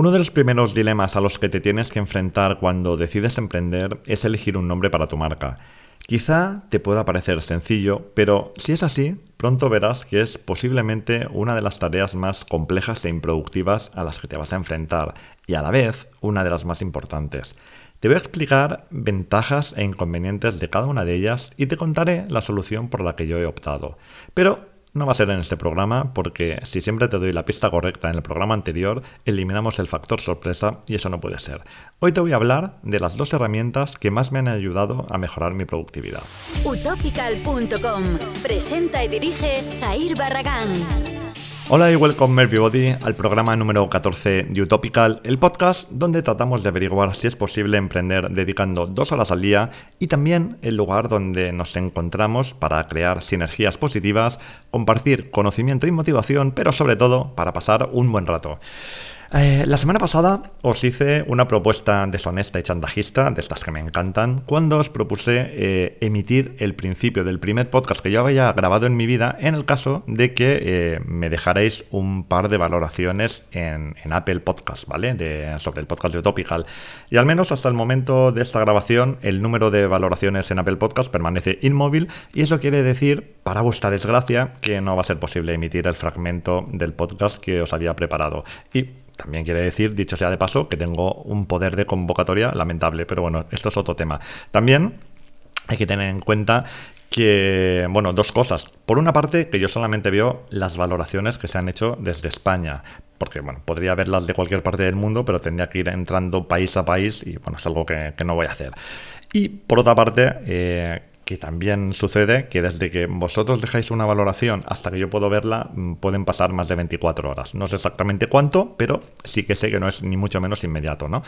Uno de los primeros dilemas a los que te tienes que enfrentar cuando decides emprender es elegir un nombre para tu marca. Quizá te pueda parecer sencillo, pero si es así, pronto verás que es posiblemente una de las tareas más complejas e improductivas a las que te vas a enfrentar, y a la vez una de las más importantes. Te voy a explicar ventajas e inconvenientes de cada una de ellas y te contaré la solución por la que yo he optado. Pero no va a ser en este programa porque si siempre te doy la pista correcta en el programa anterior, eliminamos el factor sorpresa y eso no puede ser. Hoy te voy a hablar de las dos herramientas que más me han ayudado a mejorar mi productividad. Utopical.com presenta y dirige Air Barragán. Hola y welcome everybody al programa número 14 de Utopical, el podcast donde tratamos de averiguar si es posible emprender dedicando dos horas al día y también el lugar donde nos encontramos para crear sinergias positivas, compartir conocimiento y motivación, pero sobre todo para pasar un buen rato. Eh, la semana pasada os hice una propuesta deshonesta y chantajista, de estas que me encantan, cuando os propuse eh, emitir el principio del primer podcast que yo había grabado en mi vida en el caso de que eh, me dejarais un par de valoraciones en, Apple Podcast, ¿vale? sobre el podcast de Utopical. Y al menos hasta el momento de esta grabación, el número de valoraciones en Apple Podcast permanece inmóvil y eso quiere decir, para vuestra desgracia, que no va a ser posible emitir el fragmento del podcast que os había preparado. Y también quiere decir, dicho sea de paso, que tengo un poder de convocatoria lamentable, pero bueno, esto es otro tema. También hay que tener en cuenta que, bueno, dos cosas. Por una parte, que yo solamente veo las valoraciones que se han hecho desde España, porque, bueno, podría verlas de cualquier parte del mundo, pero tendría que ir entrando país a país y, bueno, es algo que, no voy a hacer. Y, por otra parte, eh, que también sucede que desde que vosotros dejáis una valoración hasta que yo puedo verla, mm, pueden pasar más de 24 horas. No sé exactamente cuánto, pero sí que sé que no es ni mucho menos inmediato, ¿no?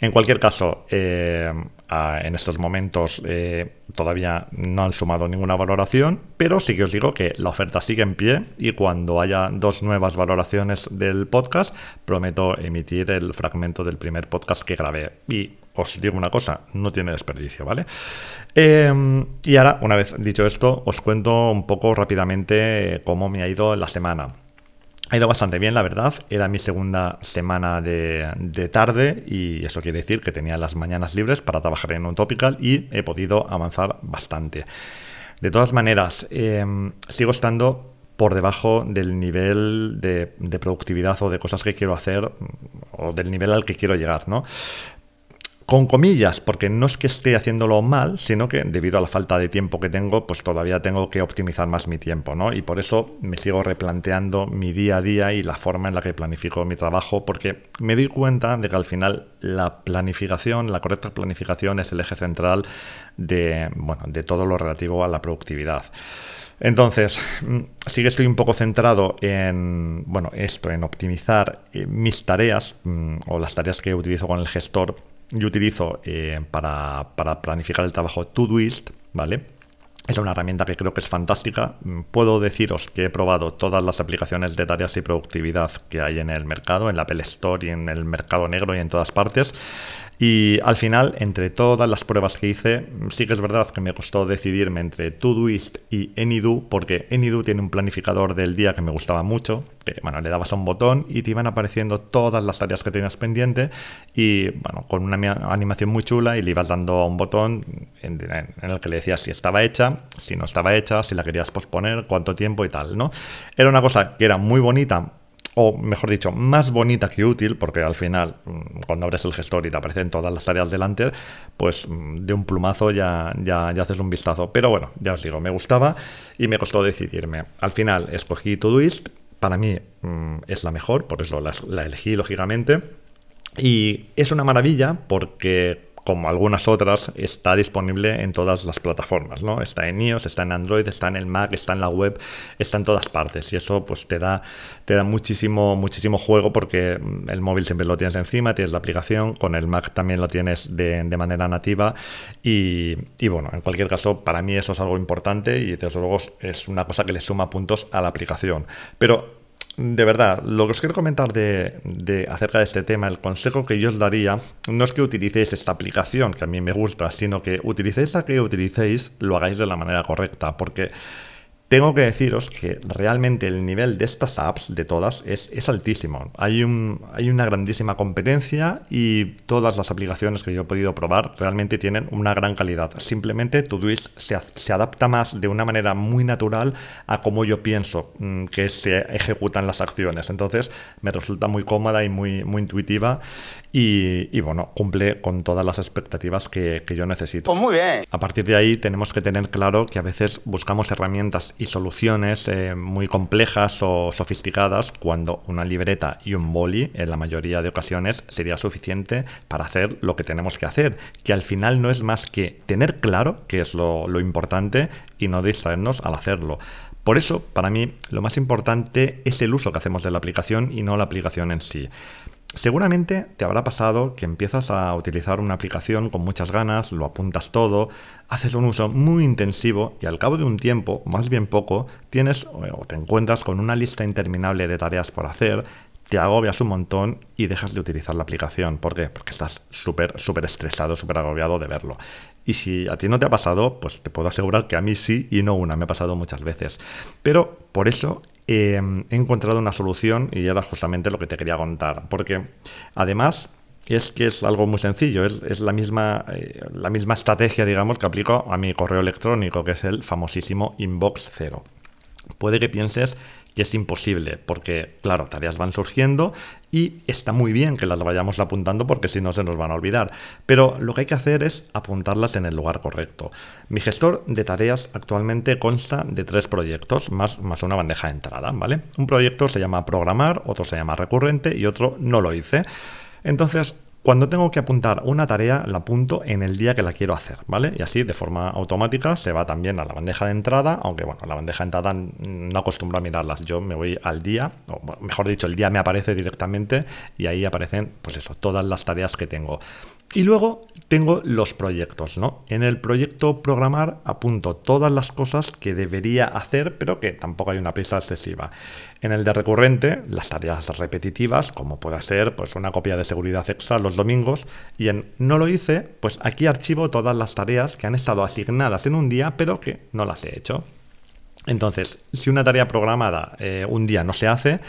En cualquier caso, eh, en estos momentos eh, todavía no han sumado ninguna valoración, pero sí que os digo que la oferta sigue en pie y cuando haya dos nuevas valoraciones del podcast, prometo emitir el fragmento del primer podcast que grabé. Y os digo una cosa, no tiene desperdicio, ¿vale? Em, y ahora, una vez dicho esto, os cuento un poco rápidamente cómo me ha ido la semana. Ha ido bastante bien, la verdad. Era mi segunda semana de, tarde y eso quiere decir que tenía las mañanas libres para trabajar en un topical y he podido avanzar bastante. De todas maneras, em, sigo estando por debajo del nivel de, productividad o de cosas que quiero hacer o del nivel al que quiero llegar, ¿no? Con comillas, porque no es que esté haciéndolo mal, sino que debido a la falta de tiempo que tengo, pues todavía tengo que optimizar más mi tiempo, ¿no? Y por eso me sigo replanteando mi día a día y la forma en la que planifico mi trabajo, porque me doy cuenta de que al final la planificación, la correcta planificación es el eje central de, bueno, de todo lo relativo a la productividad. Entonces, mm, sí que estoy un poco centrado en, bueno, esto, en optimizar eh, mis tareas mm, o las tareas que utilizo con el gestor yo utilizo eh, para, planificar el trabajo Todoist, ¿vale? Es una herramienta que creo que es fantástica. Puedo deciros que he probado todas las aplicaciones de tareas y productividad que hay en el mercado, en la Apple Store y en el mercado negro y en todas partes. Y al final, entre todas las pruebas que hice, sí que es verdad que me costó decidirme entre Todoist y Anydo, porque Anydo tiene un planificador del día que me gustaba mucho, que bueno, le dabas a un botón y te iban apareciendo todas las tareas que tenías pendiente y bueno, con una animación muy chula y le ibas dando a un botón en, en, el que le decías si estaba hecha, si no estaba hecha, si la querías posponer, cuánto tiempo y tal, ¿no? Era una cosa que era muy bonita o mejor dicho, más bonita que útil, porque al final, mm, cuando abres el gestor y te aparecen todas las tareas delante, pues mm, de un plumazo ya, ya, ya, haces un vistazo. Pero bueno, ya os digo, me gustaba y me costó decidirme. Al final escogí Todoist, para mí mm, es la mejor, por eso la elegí lógicamente. Y es una maravilla porque como algunas otras, está disponible en todas las plataformas, ¿no? Está en iOS, está en Android, está en el Mac, está en la web, está en todas partes. Y eso pues te da, te da muchísimo, muchísimo juego porque mm, el móvil siempre lo tienes encima, tienes la aplicación, con el Mac también lo tienes de, manera nativa. Y, y, bueno, en cualquier caso, para mí eso es algo importante y desde luego es una cosa que le suma puntos a la aplicación. Pero de verdad, lo que os quiero comentar de, acerca de este tema, el consejo que yo os daría, no es que utilicéis esta aplicación, que a mí me gusta, sino que utilicéis la que utilicéis, lo hagáis de la manera correcta, porque tengo que deciros que realmente el nivel de estas apps, de todas, es, es altísimo. Hay, un, hay una grandísima competencia y todas las aplicaciones que yo he podido probar realmente tienen una gran calidad. Simplemente Todoist se, se adapta más de una manera muy natural a cómo yo pienso mm, que se ejecutan las acciones. Entonces me resulta muy cómoda y muy, muy intuitiva y, bueno, cumple con todas las expectativas que, yo necesito. Pues muy bien. A partir de ahí tenemos que tener claro que a veces buscamos herramientas y soluciones eh, muy complejas o sofisticadas cuando una libreta y un boli en la mayoría de ocasiones sería suficiente para hacer lo que tenemos que hacer, que al final no es más que tener claro qué es lo, lo importante y no distraernos al hacerlo. Por eso, para mí, lo más importante es el uso que hacemos de la aplicación y no la aplicación en sí. Seguramente te habrá pasado que empiezas a utilizar una aplicación con muchas ganas, lo apuntas todo, haces un uso muy intensivo y al cabo de un tiempo, más bien poco, tienes o te encuentras con una lista interminable de tareas por hacer, te agobias un montón y dejas de utilizar la aplicación. ¿Por qué? Porque estás súper, súper estresado, súper agobiado de verlo. Y si a ti no te ha pasado, pues te puedo asegurar que a mí sí y no una, me ha pasado muchas veces. Pero por eso Em, he encontrado una solución y era justamente lo que te quería contar. Porque además es que es algo muy sencillo, es, la, misma, eh, la misma estrategia, digamos, que aplico a mi correo electrónico, que es el famosísimo Inbox Cero. Puede que pienses que es imposible, porque, claro, tareas van surgiendo y está muy bien que las vayamos apuntando porque si no se nos van a olvidar. Pero lo que hay que hacer es apuntarlas en el lugar correcto. Mi gestor de tareas actualmente consta de tres proyectos más, más una bandeja de entrada, ¿vale? Un proyecto se llama programar, otro se llama recurrente y otro no lo hice. Entonces, cuando tengo que apuntar una tarea, la apunto en el día que la quiero hacer, ¿vale? Y así, de forma automática, se va también a la bandeja de entrada, aunque bueno, la bandeja de entrada no acostumbro a mirarlas. Yo me voy al día, o mejor dicho, el día me aparece directamente y ahí aparecen, pues eso, todas las tareas que tengo. Y luego tengo los proyectos, ¿no? En el proyecto programar apunto todas las cosas que debería hacer, pero que tampoco hay una prisa excesiva. En el de recurrente, las tareas repetitivas, como puede ser pues, una copia de seguridad extra los domingos. Y en no lo hice, pues aquí archivo todas las tareas que han estado asignadas en un día, pero que no las he hecho. Entonces, si una tarea programada eh, un día no se hace,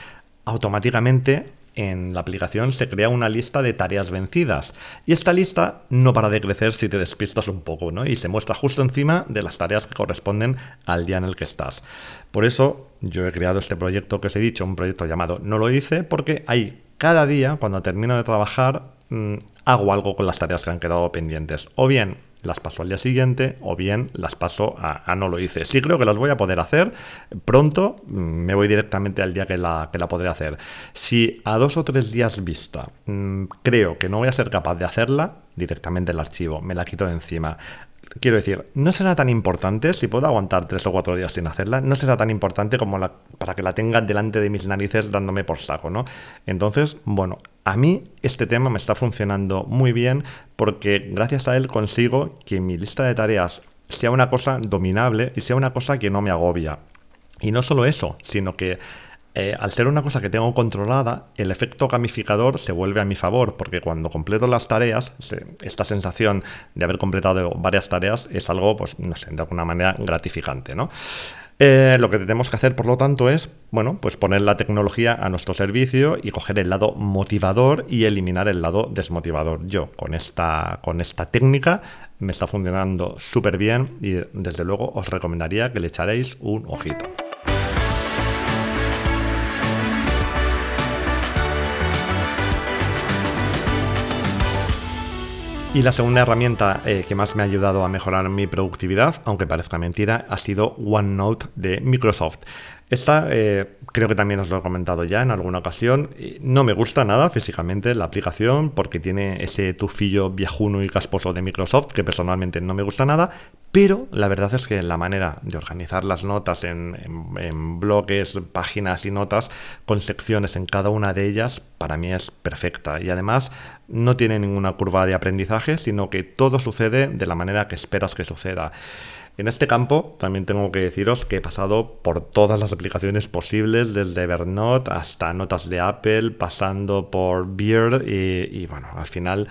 automáticamente en la aplicación se crea una lista de tareas vencidas. Y esta lista no para de crecer si te despistas un poco, ¿no? Y se muestra justo encima de las tareas que corresponden al día en el que estás. Por eso yo he creado este proyecto que os he dicho, un proyecto llamado No lo hice, porque ahí cada día, cuando termino de trabajar, mm, hago algo con las tareas que han quedado pendientes. O bien las paso al día siguiente o bien las paso a, no lo hice. Sí creo que las voy a poder hacer pronto, mm, me voy directamente al día que la, que la podré hacer. Si a dos o tres días vista mm, creo que no voy a ser capaz de hacerla, directamente el archivo, me la quito de encima. Quiero decir, no será tan importante, si puedo aguantar tres o cuatro días sin hacerla, no será tan importante como la, para que la tenga delante de mis narices dándome por saco, ¿no? Entonces, bueno, a mí este tema me está funcionando muy bien porque gracias a él consigo que mi lista de tareas sea una cosa dominable y sea una cosa que no me agobia. Y no solo eso, sino que eh, al ser una cosa que tengo controlada, el efecto gamificador se vuelve a mi favor, porque cuando completo las tareas, esta sensación de haber completado varias tareas es algo, pues, no sé, de alguna manera gratificante, ¿no? Eh, lo que tenemos que hacer, por lo tanto, es bueno, pues poner la tecnología a nuestro servicio y coger el lado motivador y eliminar el lado desmotivador. Yo con esta, con esta técnica me está funcionando súper bien y desde luego os recomendaría que le echaréis un ojito. Y la segunda herramienta eh, que más me ha ayudado a mejorar mi productividad, aunque parezca mentira, ha sido OneNote de Microsoft. Esta eh, creo que también os lo he comentado ya en alguna ocasión. No me gusta nada físicamente la aplicación porque tiene ese tufillo viejuno y casposo de Microsoft que personalmente no me gusta nada, pero la verdad es que la manera de organizar las notas en, bloques, páginas y notas con secciones en cada una de ellas para mí es perfecta y además no tiene ninguna curva de aprendizaje, sino que todo sucede de la manera que esperas que suceda. En este campo también tengo que deciros que he pasado por todas las aplicaciones posibles, desde Evernote hasta notas de Apple, pasando por Beard y, bueno, al final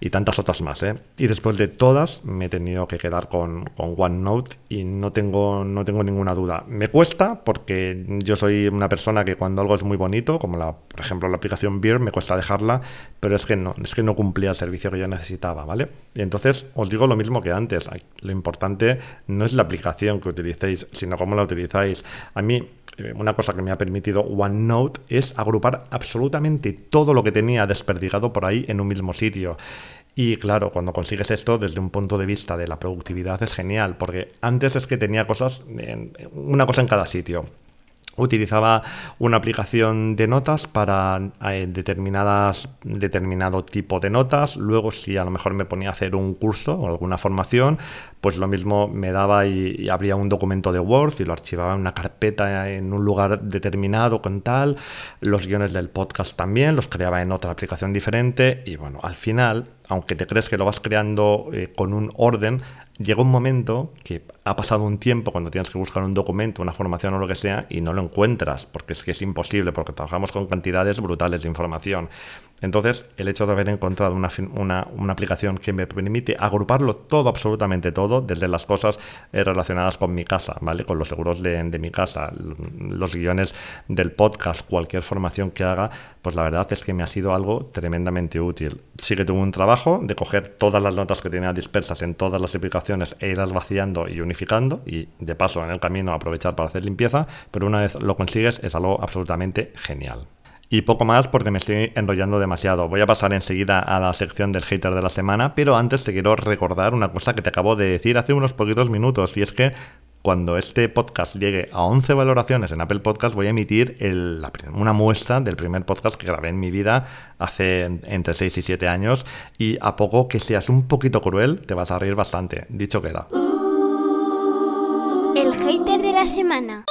y tantas otras más. ¿eh? Y después de todas me he tenido que quedar con, con OneNote y no tengo, no tengo ninguna duda. Me cuesta porque yo soy una persona que cuando algo es muy bonito, como la, por ejemplo la aplicación Beer, me cuesta dejarla, pero es que no, es que no cumplía el servicio que yo necesitaba, ¿vale? Y entonces os digo lo mismo que antes. Lo importante no es la aplicación que utilicéis, sino cómo la utilizáis. A mí eh, una cosa que me ha permitido OneNote es agrupar absolutamente todo lo que tenía desperdigado por ahí en un mismo sitio. Y claro, cuando consigues esto desde un punto de vista de la productividad es genial, porque antes es que tenía cosas, una cosa en cada sitio utilizaba una aplicación de notas para eh, determinadas, determinado tipo de notas. Luego, si a lo mejor me ponía a hacer un curso o alguna formación, pues lo mismo me daba y, abría un documento de Word y lo archivaba en una carpeta en un lugar determinado con tal. Los guiones del podcast también los creaba en otra aplicación diferente. Y bueno, al final, aunque te crees que lo vas creando eh, con un orden, llega un momento que ha pasado un tiempo cuando tienes que buscar un documento, una formación o lo que sea, y no lo encuentras, porque es que es imposible, porque trabajamos con cantidades brutales de información. Entonces, el hecho de haber encontrado una, una, aplicación que me permite agruparlo todo, absolutamente todo, desde las cosas eh, relacionadas con mi casa, ¿vale? Con los seguros de, mi casa, los guiones del podcast, cualquier formación que haga, pues la verdad es que me ha sido algo tremendamente útil. Sí que tuve un trabajo de coger todas las notas que tenía dispersas en todas las aplicaciones e irlas vaciando y unificando, y de paso en el camino aprovechar para hacer limpieza, pero una vez lo consigues es algo absolutamente genial. Y poco más porque me estoy enrollando demasiado. Voy a pasar enseguida a la sección del hater de la semana, pero antes te quiero recordar una cosa que te acabo de decir hace unos poquitos minutos, y es que cuando este podcast llegue a 11 valoraciones en Apple Podcast, voy a emitir una muestra del primer podcast que grabé en mi vida hace entre 6 y 7 años. Y a poco que seas un poquito cruel, te vas a reír bastante. Dicho queda. Semana.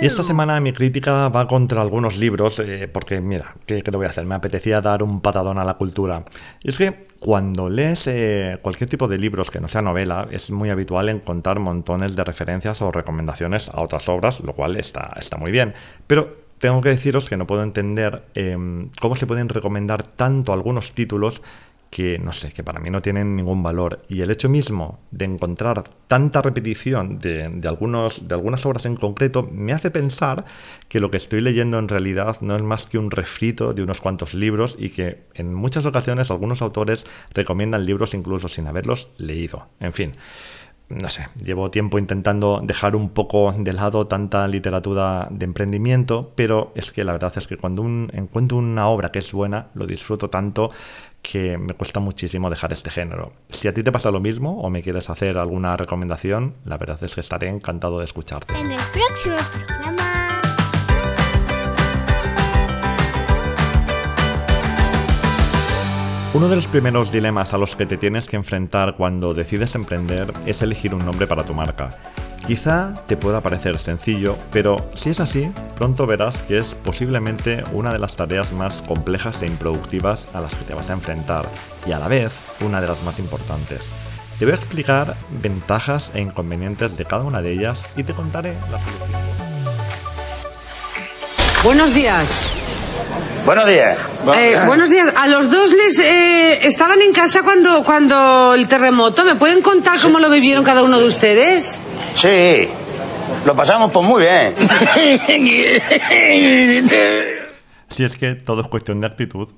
Esta semana mi crítica va contra algunos libros, eh, porque mira, ¿qué, ¿qué, lo voy a hacer? Me apetecía dar un patadón a la cultura. Es que cuando lees eh, cualquier tipo de libros que no sea novela, es muy habitual encontrar montones de referencias o recomendaciones a otras obras, lo cual está, está muy bien. Pero tengo que deciros que no puedo entender em, cómo se pueden recomendar tanto algunos títulos que no sé, que para mí no tienen ningún valor. Y el hecho mismo de encontrar tanta repetición de, algunos, de algunas obras en concreto me hace pensar que lo que estoy leyendo en realidad no es más que un refrito de unos cuantos libros y que en muchas ocasiones algunos autores recomiendan libros incluso sin haberlos leído. En fin no sé, llevo tiempo intentando dejar un poco de lado tanta literatura de emprendimiento, pero es que la verdad es que cuando encuentro una obra que es buena, lo disfruto tanto que me cuesta muchísimo dejar este género. Si a ti te pasa lo mismo o me quieres hacer alguna recomendación, la verdad es que estaré encantado de escucharte. En el próximo programa. Uno de los primeros dilemas a los que te tienes que enfrentar cuando decides emprender es elegir un nombre para tu marca. Quizá te pueda parecer sencillo, pero si es así, pronto verás que es posiblemente una de las tareas más complejas e improductivas a las que te vas a enfrentar, y a la vez una de las más importantes. Te voy a explicar ventajas e inconvenientes de cada una de ellas y te contaré la solución. Buenos días. Buenos días. Eh, buenos días. A los dos les eh, estaban en casa cuando cuando el terremoto. ¿Me pueden contar cómo lo vivieron cada uno de ustedes? Sí, lo pasamos pues muy bien. Si es que todo es cuestión de actitud.